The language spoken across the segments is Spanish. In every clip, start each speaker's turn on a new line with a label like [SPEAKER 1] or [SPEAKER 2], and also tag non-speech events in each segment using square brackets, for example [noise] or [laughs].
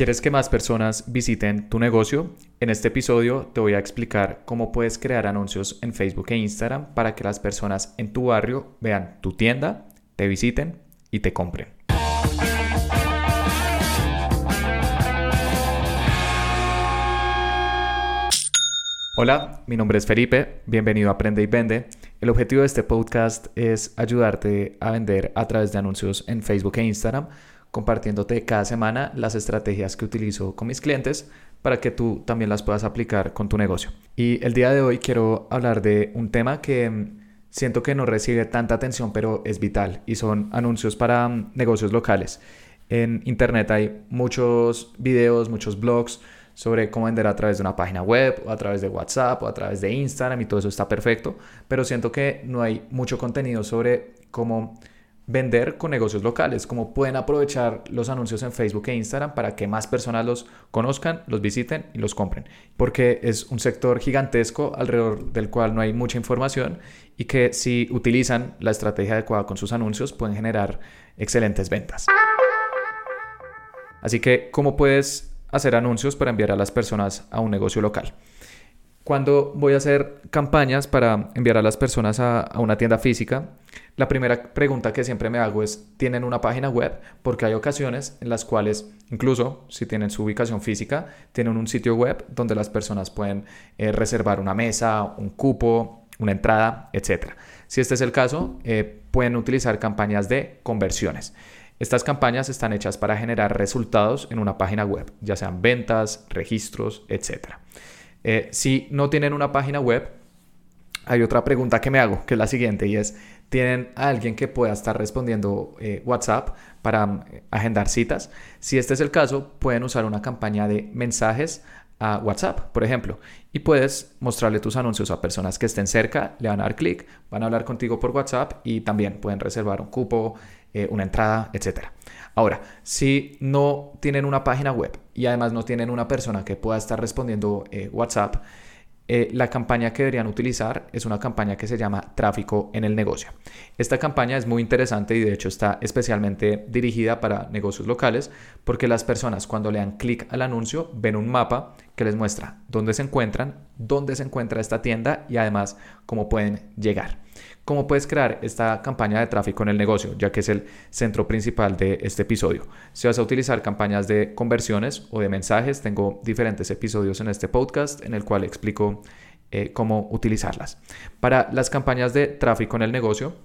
[SPEAKER 1] ¿Quieres que más personas visiten tu negocio? En este episodio te voy a explicar cómo puedes crear anuncios en Facebook e Instagram para que las personas en tu barrio vean tu tienda, te visiten y te compren. Hola, mi nombre es Felipe, bienvenido a Aprende y Vende. El objetivo de este podcast es ayudarte a vender a través de anuncios en Facebook e Instagram compartiéndote cada semana las estrategias que utilizo con mis clientes para que tú también las puedas aplicar con tu negocio. Y el día de hoy quiero hablar de un tema que mm, siento que no recibe tanta atención, pero es vital, y son anuncios para mm, negocios locales. En Internet hay muchos videos, muchos blogs sobre cómo vender a través de una página web o a través de WhatsApp o a través de Instagram y todo eso está perfecto, pero siento que no hay mucho contenido sobre cómo vender con negocios locales, como pueden aprovechar los anuncios en Facebook e Instagram para que más personas los conozcan, los visiten y los compren. Porque es un sector gigantesco alrededor del cual no hay mucha información y que si utilizan la estrategia adecuada con sus anuncios pueden generar excelentes ventas. Así que, ¿cómo puedes hacer anuncios para enviar a las personas a un negocio local? Cuando voy a hacer campañas para enviar a las personas a, una tienda física, la primera pregunta que siempre me hago es, ¿tienen una página web? Porque hay ocasiones en las cuales, incluso si tienen su ubicación física, tienen un sitio web donde las personas pueden eh, reservar una mesa, un cupo, una entrada, etc. Si este es el caso, eh, pueden utilizar campañas de conversiones. Estas campañas están hechas para generar resultados en una página web, ya sean ventas, registros, etc. Eh, si no tienen una página web, hay otra pregunta que me hago, que es la siguiente, y es, ¿tienen a alguien que pueda estar respondiendo eh, WhatsApp para mm, agendar citas? Si este es el caso, pueden usar una campaña de mensajes a WhatsApp, por ejemplo, y puedes mostrarle tus anuncios a personas que estén cerca, le van a dar clic, van a hablar contigo por WhatsApp y también pueden reservar un cupo, eh, una entrada, etc. Ahora, si no tienen una página web y además no tienen una persona que pueda estar respondiendo eh, WhatsApp, eh, la campaña que deberían utilizar es una campaña que se llama tráfico en el negocio. Esta campaña es muy interesante y de hecho está especialmente dirigida para negocios locales porque las personas cuando le dan clic al anuncio ven un mapa que les muestra dónde se encuentran, dónde se encuentra esta tienda y además cómo pueden llegar. ¿Cómo puedes crear esta campaña de tráfico en el negocio? Ya que es el centro principal de este episodio. Si vas a utilizar campañas de conversiones o de mensajes, tengo diferentes episodios en este podcast en el cual explico eh, cómo utilizarlas. Para las campañas de tráfico en el negocio,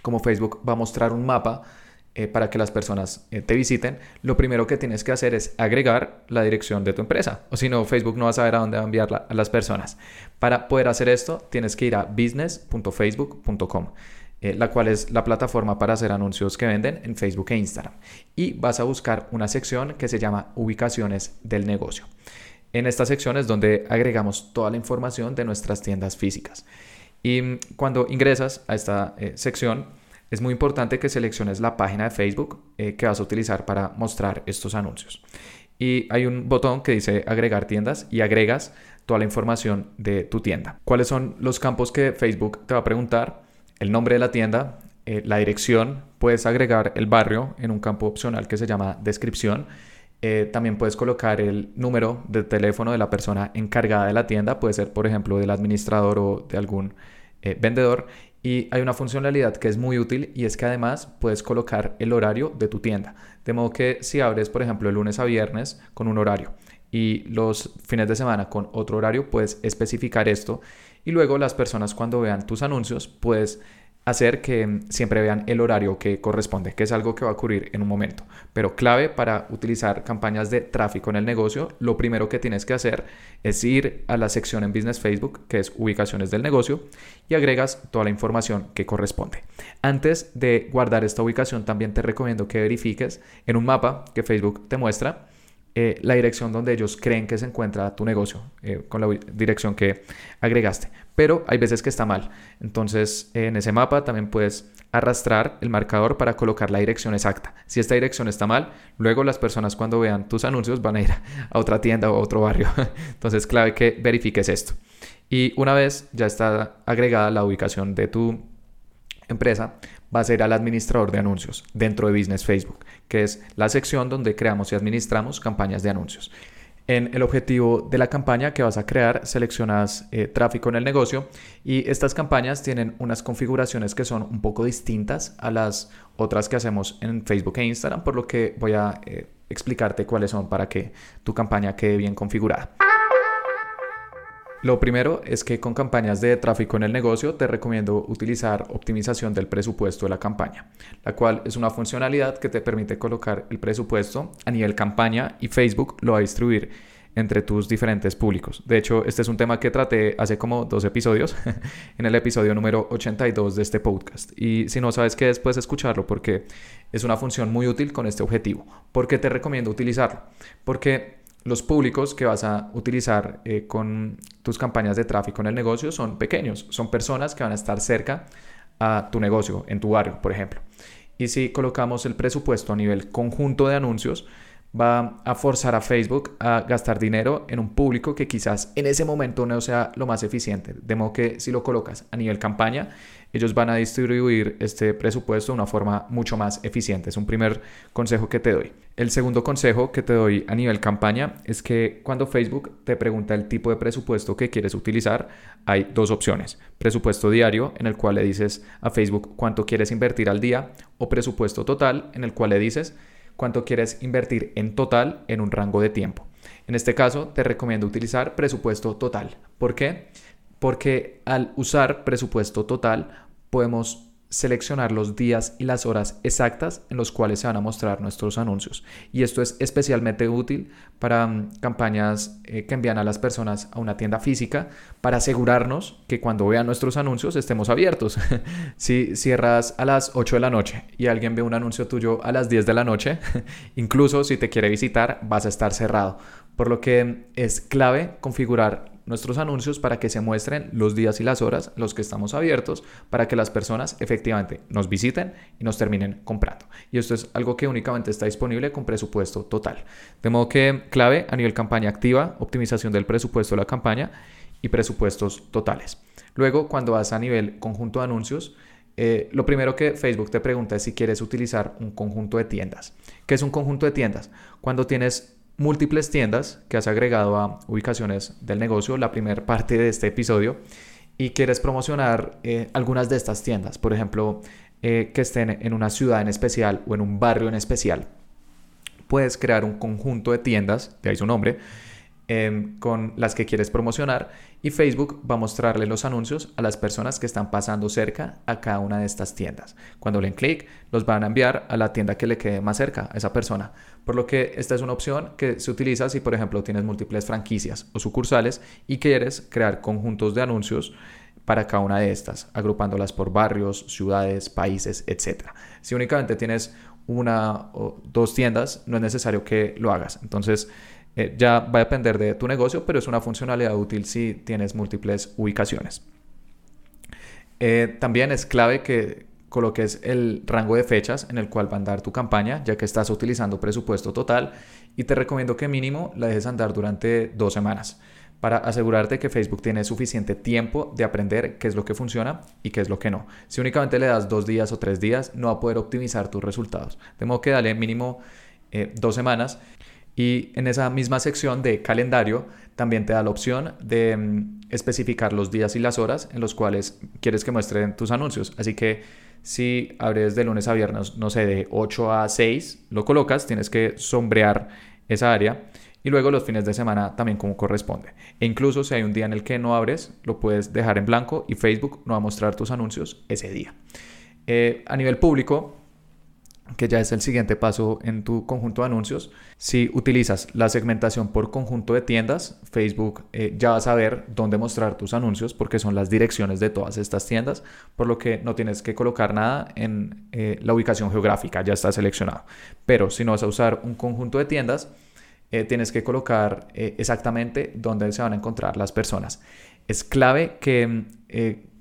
[SPEAKER 1] como Facebook va a mostrar un mapa eh, para que las personas eh, te visiten, lo primero que tienes que hacer es agregar la dirección de tu empresa. O si no, Facebook no va a saber a dónde va a enviar a las personas. Para poder hacer esto, tienes que ir a business.facebook.com. Eh, la cual es la plataforma para hacer anuncios que venden en Facebook e Instagram. Y vas a buscar una sección que se llama ubicaciones del negocio. En esta sección es donde agregamos toda la información de nuestras tiendas físicas. Y mm, cuando ingresas a esta sección, es muy importante que selecciones la página de Facebook eh, que vas a utilizar para mostrar estos anuncios. Y hay un botón que dice agregar tiendas y agregas toda la información de tu tienda. ¿Cuáles son los campos que Facebook te va a preguntar? El nombre de la tienda, eh, la dirección, puedes agregar el barrio en un campo opcional que se llama descripción. Eh, también puedes colocar el número de teléfono de la persona encargada de la tienda, puede ser por ejemplo del administrador o de algún vendedor y hay una funcionalidad que es muy útil y es que además puedes colocar el horario de tu tienda. De modo que si abres, por ejemplo, el lunes a viernes con un horario y los fines de semana con otro horario, puedes especificar esto y luego las personas cuando vean tus anuncios, puedes hacer que siempre vean el horario que corresponde, que es algo que va a ocurrir en un momento. Pero clave para utilizar campañas de tráfico en el negocio, lo primero que tienes que hacer es ir a la sección en Business Facebook, que es ubicaciones del negocio, y agregas toda la información que corresponde. Antes de guardar esta ubicación, también te recomiendo que verifiques en un mapa que Facebook te muestra eh, la dirección donde ellos creen que se encuentra tu negocio, eh, con la dirección que agregaste. Pero hay veces que está mal. Entonces, en ese mapa también puedes arrastrar el marcador para colocar la dirección exacta. Si esta dirección está mal, luego las personas cuando vean tus anuncios van a ir a otra tienda o a otro barrio. [laughs] Entonces, clave que verifiques esto. Y una vez ya está agregada la ubicación de tu empresa va a ser al administrador de anuncios dentro de Business Facebook, que es la sección donde creamos y administramos campañas de anuncios. En el objetivo de la campaña que vas a crear, seleccionas eh, tráfico en el negocio y estas campañas tienen unas configuraciones que son un poco distintas a las otras que hacemos en Facebook e Instagram, por lo que voy a eh, explicarte cuáles son para que tu campaña quede bien configurada. Lo primero es que con campañas de tráfico en el negocio te recomiendo utilizar optimización del presupuesto de la campaña, la cual es una funcionalidad que te permite colocar el presupuesto a nivel campaña y Facebook lo va a distribuir entre tus diferentes públicos. De hecho, este es un tema que traté hace como dos episodios, [laughs] en el episodio número 82 de este podcast. Y si no sabes qué es, puedes escucharlo porque es una función muy útil con este objetivo. ¿Por qué te recomiendo utilizarlo? Porque los públicos que vas a utilizar eh, con tus campañas de tráfico en el negocio son pequeños, son personas que van a estar cerca a tu negocio, en tu barrio, por ejemplo. Y si colocamos el presupuesto a nivel conjunto de anuncios, va a forzar a Facebook a gastar dinero en un público que quizás en ese momento no sea lo más eficiente. De modo que si lo colocas a nivel campaña, ellos van a distribuir este presupuesto de una forma mucho más eficiente. Es un primer consejo que te doy. El segundo consejo que te doy a nivel campaña es que cuando Facebook te pregunta el tipo de presupuesto que quieres utilizar, hay dos opciones. Presupuesto diario, en el cual le dices a Facebook cuánto quieres invertir al día, o presupuesto total, en el cual le dices cuánto quieres invertir en total en un rango de tiempo. En este caso, te recomiendo utilizar presupuesto total. ¿Por qué? Porque al usar presupuesto total podemos seleccionar los días y las horas exactas en los cuales se van a mostrar nuestros anuncios. Y esto es especialmente útil para mm, campañas eh, que envían a las personas a una tienda física para asegurarnos que cuando vean nuestros anuncios estemos abiertos. [laughs] si cierras a las 8 de la noche y alguien ve un anuncio tuyo a las 10 de la noche, [laughs] incluso si te quiere visitar, vas a estar cerrado. Por lo que es clave configurar nuestros anuncios para que se muestren los días y las horas los que estamos abiertos para que las personas efectivamente nos visiten y nos terminen comprando. Y esto es algo que únicamente está disponible con presupuesto total. De modo que clave a nivel campaña activa, optimización del presupuesto de la campaña y presupuestos totales. Luego, cuando vas a nivel conjunto de anuncios, eh, lo primero que Facebook te pregunta es si quieres utilizar un conjunto de tiendas. ¿Qué es un conjunto de tiendas? Cuando tienes múltiples tiendas que has agregado a ubicaciones del negocio, la primera parte de este episodio, y quieres promocionar eh, algunas de estas tiendas, por ejemplo, eh, que estén en una ciudad en especial o en un barrio en especial, puedes crear un conjunto de tiendas, de ahí su nombre, Em, con las que quieres promocionar y Facebook va a mostrarle los anuncios a las personas que están pasando cerca a cada una de estas tiendas. Cuando le den clic, los van a enviar a la tienda que le quede más cerca a esa persona. Por lo que esta es una opción que se utiliza si, por ejemplo, tienes múltiples franquicias o sucursales y quieres crear conjuntos de anuncios para cada una de estas, agrupándolas por barrios, ciudades, países, etc. Si únicamente tienes una o dos tiendas, no es necesario que lo hagas. Entonces, eh, ya va a depender de tu negocio, pero es una funcionalidad útil si tienes múltiples ubicaciones. Eh, también es clave que coloques el rango de fechas en el cual va a andar tu campaña, ya que estás utilizando presupuesto total y te recomiendo que mínimo la dejes andar durante dos semanas para asegurarte que Facebook tiene suficiente tiempo de aprender qué es lo que funciona y qué es lo que no. Si únicamente le das dos días o tres días, no va a poder optimizar tus resultados. De modo que dale mínimo eh, dos semanas y en esa misma sección de calendario también te da la opción de mm, especificar los días y las horas en los cuales quieres que muestren tus anuncios. Así que si abres de lunes a viernes, no sé, de 8 a 6, lo colocas, tienes que sombrear esa área y luego los fines de semana también como corresponde. E incluso si hay un día en el que no abres, lo puedes dejar en blanco y Facebook no va a mostrar tus anuncios ese día. Eh, a nivel público, que ya es el siguiente paso en tu conjunto de anuncios. Si utilizas la segmentación por conjunto de tiendas, Facebook eh, ya va a saber dónde mostrar tus anuncios porque son las direcciones de todas estas tiendas, por lo que no tienes que colocar nada en eh, la ubicación geográfica, ya está seleccionado. Pero si no vas a usar un conjunto de tiendas, eh, tienes que colocar exactamente dónde se van a encontrar las personas. Es clave que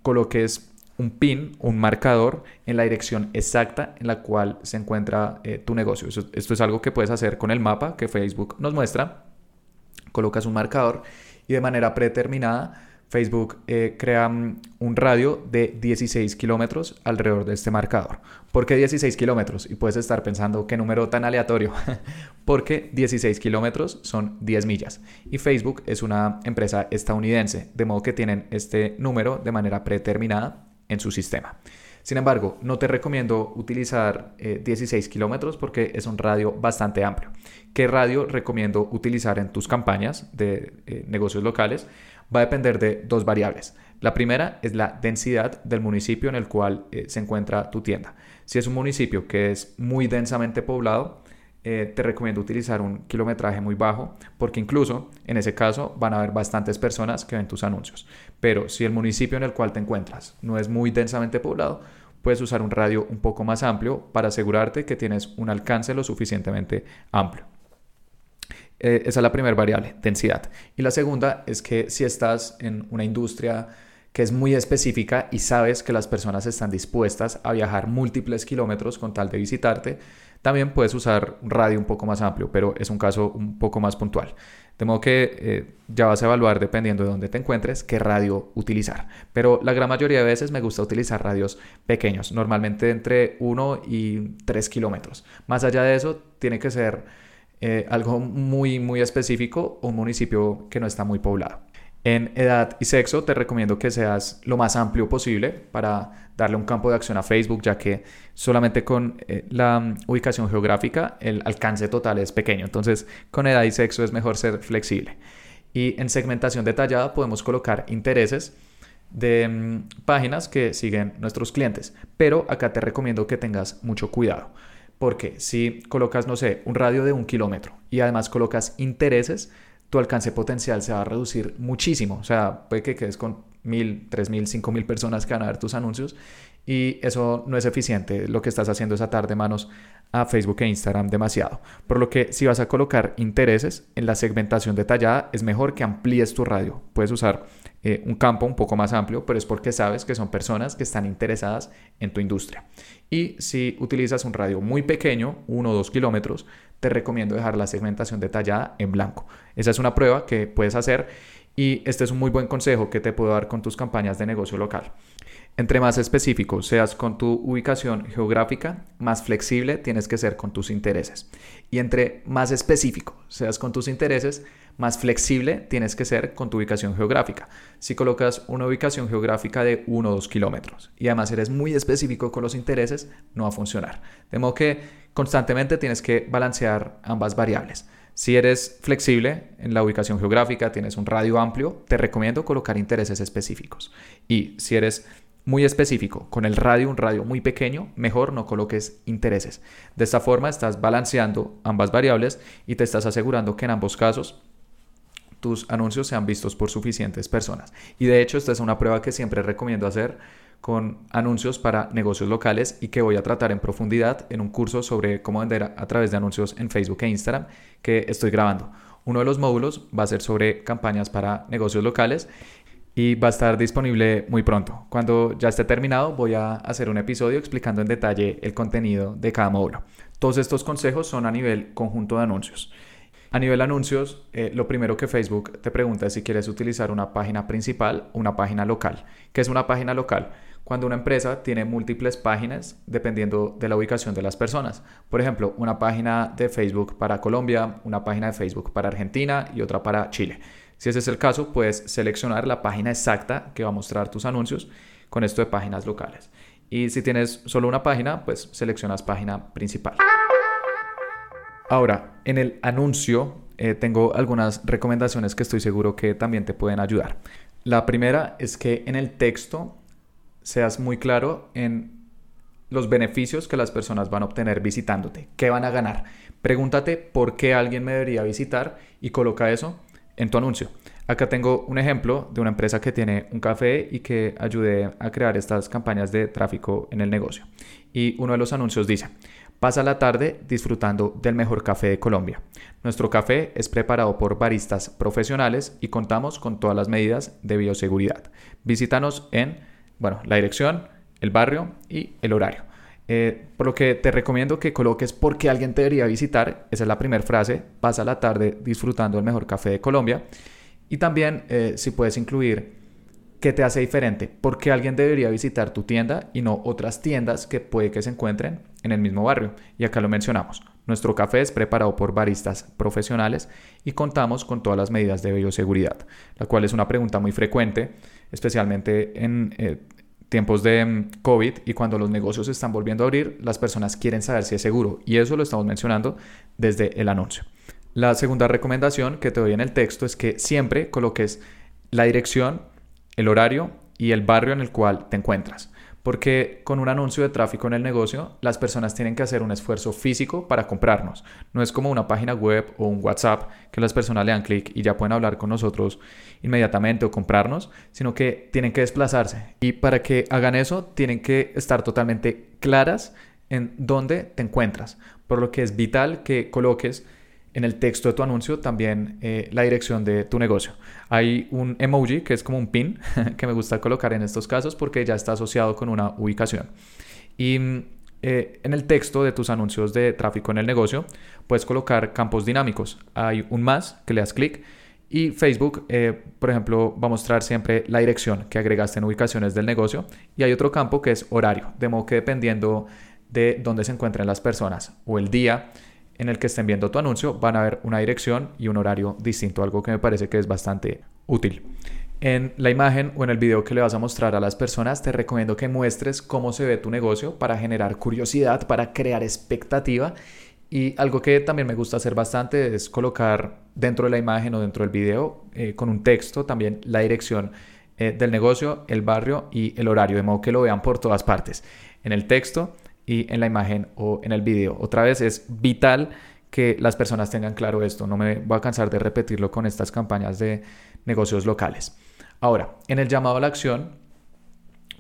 [SPEAKER 1] coloques un pin, un marcador en la dirección exacta en la cual se encuentra eh, tu negocio. esto es algo que puedes hacer con el mapa que Facebook nos muestra. Colocas un marcador y de manera predeterminada Facebook eh, crea mm, un radio de 16 kilómetros alrededor de este marcador. ¿Por qué 16 kilómetros? Y puedes estar pensando, ¿qué número tan aleatorio? [laughs] Porque 16 kilómetros son 10 millas. Y Facebook es una empresa estadounidense, de modo que tienen este número de manera predeterminada en su sistema. Sin embargo, no te recomiendo utilizar 16 eh, kilómetros porque es un radio bastante amplio. ¿Qué radio recomiendo utilizar en tus campañas de eh, negocios locales? Va a depender de dos variables. La primera es la densidad del municipio en el cual eh, se encuentra tu tienda. Si es un municipio que es muy densamente poblado, eh, te recomiendo utilizar un kilometraje muy bajo porque incluso en ese caso van a haber bastantes personas que ven tus anuncios. Pero si el municipio en el cual te encuentras no es muy densamente poblado, puedes usar un radio un poco más amplio para asegurarte que tienes un alcance lo suficientemente amplio. Eh, esa es la primera variable, densidad. Y la segunda es que si estás en una industria que es muy específica y sabes que las personas están dispuestas a viajar múltiples kilómetros con tal de visitarte, también puedes usar un radio un poco más amplio, pero es un caso un poco más puntual. De modo que eh, ya vas a evaluar, dependiendo de dónde te encuentres, qué radio utilizar. Pero la gran mayoría de veces me gusta utilizar radios pequeños, normalmente entre 1 y 3 kilómetros. Más allá de eso, tiene que ser eh, algo muy, muy específico o un municipio que no está muy poblado. En edad y sexo te recomiendo que seas lo más amplio posible para darle un campo de acción a Facebook, ya que solamente con eh, la mm, ubicación geográfica el alcance total es pequeño. Entonces, con edad y sexo es mejor ser flexible. Y en segmentación detallada podemos colocar intereses de mm, páginas que siguen nuestros clientes. Pero acá te recomiendo que tengas mucho cuidado. Porque si colocas, no sé, un radio de un kilómetro y además colocas intereses, tu alcance potencial se va a reducir muchísimo. O sea, puede que quedes con mil, tres mil, cinco mil personas que van a ver tus anuncios y eso no es eficiente. Lo que estás haciendo es atar de manos a Facebook e Instagram demasiado. Por lo que si vas a colocar intereses en la segmentación detallada, es mejor que amplíes tu radio. Puedes usar eh, un campo un poco más amplio, pero es porque sabes que son personas que están interesadas en tu industria. Y si utilizas un radio muy pequeño, uno o dos kilómetros, te recomiendo dejar la segmentación detallada en blanco. Esa es una prueba que puedes hacer y este es un muy buen consejo que te puedo dar con tus campañas de negocio local. Entre más específico seas con tu ubicación geográfica, más flexible tienes que ser con tus intereses. Y entre más específico seas con tus intereses, más flexible tienes que ser con tu ubicación geográfica. Si colocas una ubicación geográfica de 1 o 2 kilómetros y además eres muy específico con los intereses, no va a funcionar. De modo que constantemente tienes que balancear ambas variables. Si eres flexible en la ubicación geográfica, tienes un radio amplio, te recomiendo colocar intereses específicos. Y si eres muy específico, con el radio, un radio muy pequeño, mejor no coloques intereses. De esta forma estás balanceando ambas variables y te estás asegurando que en ambos casos tus anuncios sean vistos por suficientes personas. Y de hecho, esta es una prueba que siempre recomiendo hacer con anuncios para negocios locales y que voy a tratar en profundidad en un curso sobre cómo vender a través de anuncios en Facebook e Instagram que estoy grabando. Uno de los módulos va a ser sobre campañas para negocios locales y va a estar disponible muy pronto. Cuando ya esté terminado voy a hacer un episodio explicando en detalle el contenido de cada módulo. Todos estos consejos son a nivel conjunto de anuncios. A nivel anuncios, eh, lo primero que Facebook te pregunta es si quieres utilizar una página principal o una página local. ¿Qué es una página local? Cuando una empresa tiene múltiples páginas dependiendo de la ubicación de las personas. Por ejemplo, una página de Facebook para Colombia, una página de Facebook para Argentina y otra para Chile. Si ese es el caso, puedes seleccionar la página exacta que va a mostrar tus anuncios con esto de páginas locales. Y si tienes solo una página, pues seleccionas página principal. Ahora, en el anuncio eh, tengo algunas recomendaciones que estoy seguro que también te pueden ayudar. La primera es que en el texto seas muy claro en los beneficios que las personas van a obtener visitándote, qué van a ganar. Pregúntate por qué alguien me debería visitar y coloca eso en tu anuncio. Acá tengo un ejemplo de una empresa que tiene un café y que ayudé a crear estas campañas de tráfico en el negocio. Y uno de los anuncios dice, pasa la tarde disfrutando del mejor café de Colombia. Nuestro café es preparado por baristas profesionales y contamos con todas las medidas de bioseguridad. Visítanos en, bueno, la dirección, el barrio y el horario. Eh, por lo que te recomiendo que coloques por qué alguien te debería visitar. Esa es la primera frase. Pasa la tarde disfrutando del mejor café de Colombia. Y también, eh, si puedes incluir ¿Qué te hace diferente? ¿Por qué alguien debería visitar tu tienda y no otras tiendas que puede que se encuentren en el mismo barrio? Y acá lo mencionamos. Nuestro café es preparado por baristas profesionales y contamos con todas las medidas de bioseguridad, la cual es una pregunta muy frecuente, especialmente en eh, tiempos de mm, COVID y cuando los negocios están volviendo a abrir, las personas quieren saber si es seguro y eso lo estamos mencionando desde el anuncio. La segunda recomendación que te doy en el texto es que siempre coloques la dirección el horario y el barrio en el cual te encuentras. Porque con un anuncio de tráfico en el negocio, las personas tienen que hacer un esfuerzo físico para comprarnos. No es como una página web o un WhatsApp que las personas le dan clic y ya pueden hablar con nosotros inmediatamente o comprarnos, sino que tienen que desplazarse. Y para que hagan eso, tienen que estar totalmente claras en dónde te encuentras. Por lo que es vital que coloques en el texto de tu anuncio también eh, la dirección de tu negocio. Hay un emoji que es como un pin [laughs] que me gusta colocar en estos casos porque ya está asociado con una ubicación. Y eh, en el texto de tus anuncios de tráfico en el negocio puedes colocar campos dinámicos. Hay un más que le das clic y Facebook, eh, por ejemplo, va a mostrar siempre la dirección que agregaste en ubicaciones del negocio. Y hay otro campo que es horario, de modo que dependiendo de dónde se encuentren las personas o el día, en el que estén viendo tu anuncio van a ver una dirección y un horario distinto, algo que me parece que es bastante útil. En la imagen o en el video que le vas a mostrar a las personas, te recomiendo que muestres cómo se ve tu negocio para generar curiosidad, para crear expectativa. Y algo que también me gusta hacer bastante es colocar dentro de la imagen o dentro del video eh, con un texto también la dirección eh, del negocio, el barrio y el horario, de modo que lo vean por todas partes. En el texto y en la imagen o en el video. Otra vez es vital que las personas tengan claro esto. No me voy a cansar de repetirlo con estas campañas de negocios locales. Ahora, en el llamado a la acción,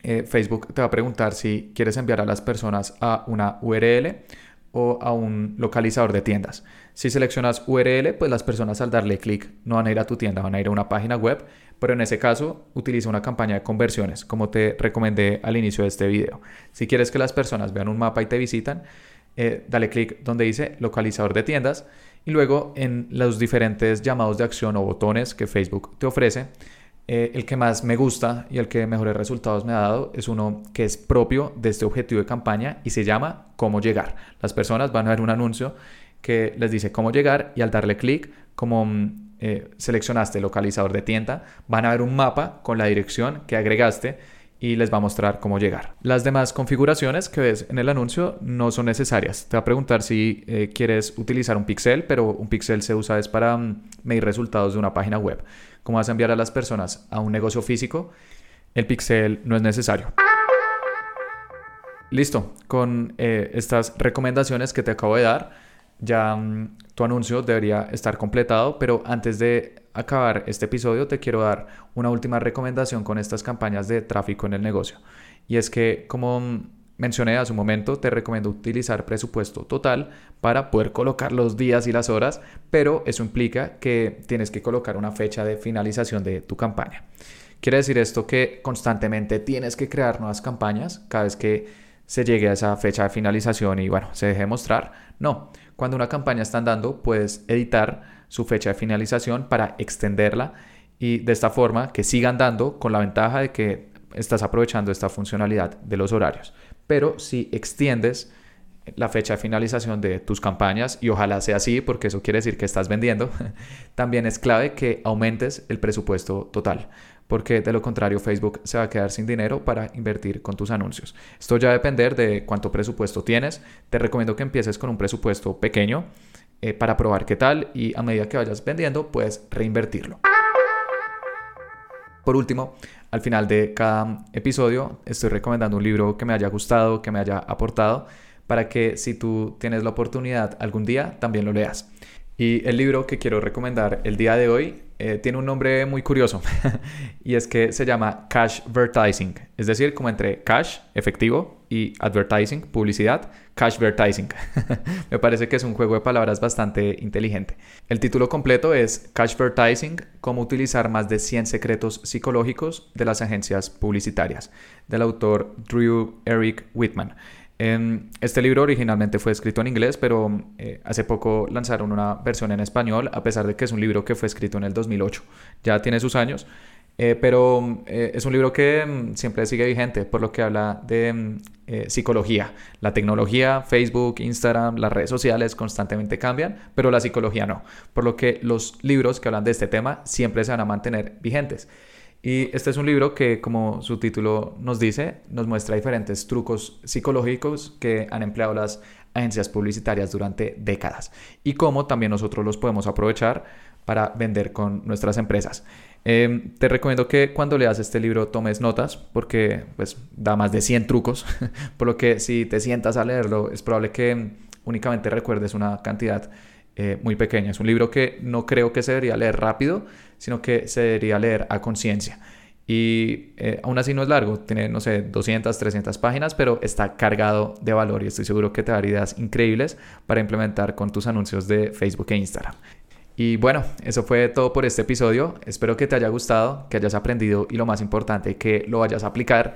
[SPEAKER 1] eh, Facebook te va a preguntar si quieres enviar a las personas a una URL o a un localizador de tiendas. Si seleccionas URL, pues las personas al darle clic no van a ir a tu tienda, van a ir a una página web pero en ese caso utiliza una campaña de conversiones, como te recomendé al inicio de este video. Si quieres que las personas vean un mapa y te visitan, eh, dale clic donde dice localizador de tiendas y luego en los diferentes llamados de acción o botones que Facebook te ofrece, eh, el que más me gusta y el que mejores resultados me ha dado es uno que es propio de este objetivo de campaña y se llama cómo llegar. Las personas van a ver un anuncio que les dice cómo llegar y al darle clic, como mm, eh, seleccionaste localizador de tienda, van a ver un mapa con la dirección que agregaste y les va a mostrar cómo llegar. Las demás configuraciones que ves en el anuncio no son necesarias. Te va a preguntar si eh, quieres utilizar un pixel, pero un pixel se usa es para mm, medir resultados de una página web. ¿Cómo vas a enviar a las personas a un negocio físico? El pixel no es necesario. Listo, con eh, estas recomendaciones que te acabo de dar, ya mm, tu anuncio debería estar completado, pero antes de acabar este episodio te quiero dar una última recomendación con estas campañas de tráfico en el negocio. Y es que, como mm, mencioné hace un momento, te recomiendo utilizar presupuesto total para poder colocar los días y las horas, pero eso implica que tienes que colocar una fecha de finalización de tu campaña. Quiere decir esto que constantemente tienes que crear nuevas campañas cada vez que se llegue a esa fecha de finalización y bueno, se deje mostrar. No, cuando una campaña está andando, puedes editar su fecha de finalización para extenderla y de esta forma que siga andando con la ventaja de que estás aprovechando esta funcionalidad de los horarios. Pero si extiendes la fecha de finalización de tus campañas y ojalá sea así porque eso quiere decir que estás vendiendo, [laughs] también es clave que aumentes el presupuesto total porque de lo contrario Facebook se va a quedar sin dinero para invertir con tus anuncios. Esto ya va a depender de cuánto presupuesto tienes. Te recomiendo que empieces con un presupuesto pequeño eh, para probar qué tal y a medida que vayas vendiendo puedes reinvertirlo. Por último, al final de cada episodio estoy recomendando un libro que me haya gustado, que me haya aportado, para que si tú tienes la oportunidad algún día también lo leas. Y el libro que quiero recomendar el día de hoy eh, tiene un nombre muy curioso [laughs] y es que se llama Cash Advertising, es decir, como entre cash, efectivo, y advertising, publicidad, Cash Advertising. [laughs] Me parece que es un juego de palabras bastante inteligente. El título completo es Cash Advertising, cómo utilizar más de 100 secretos psicológicos de las agencias publicitarias, del autor Drew Eric Whitman este libro originalmente fue escrito en inglés, pero eh, hace poco lanzaron una versión en español, a pesar de que es un libro que fue escrito en el 2008. Ya tiene sus años. Eh, pero eh, es un libro que mm, siempre sigue vigente, por lo que habla de mm, psicología. La tecnología, Facebook, Instagram, las redes sociales constantemente cambian, pero la psicología no. Por lo que los libros que hablan de este tema siempre se van a mantener vigentes. Y este es un libro que, como su título nos dice, nos muestra diferentes trucos psicológicos que han empleado las agencias publicitarias durante décadas y cómo también nosotros los podemos aprovechar para vender con nuestras empresas. Em, te recomiendo que cuando leas este libro tomes notas porque pues da más de 100 trucos, [laughs] por lo que si te sientas a leerlo es probable que únicamente recuerdes una cantidad eh, muy pequeña. Es un libro que no creo que se debería leer rápido, sino que se debería leer a conciencia. Y eh, aún así no es largo, tiene, no sé, 200, 300 páginas, pero está cargado de valor y estoy seguro que te dará ideas increíbles para implementar con tus anuncios de Facebook e Instagram. Y bueno, eso fue todo por este episodio. Espero que te haya gustado, que hayas aprendido y lo más importante, que lo vayas a aplicar.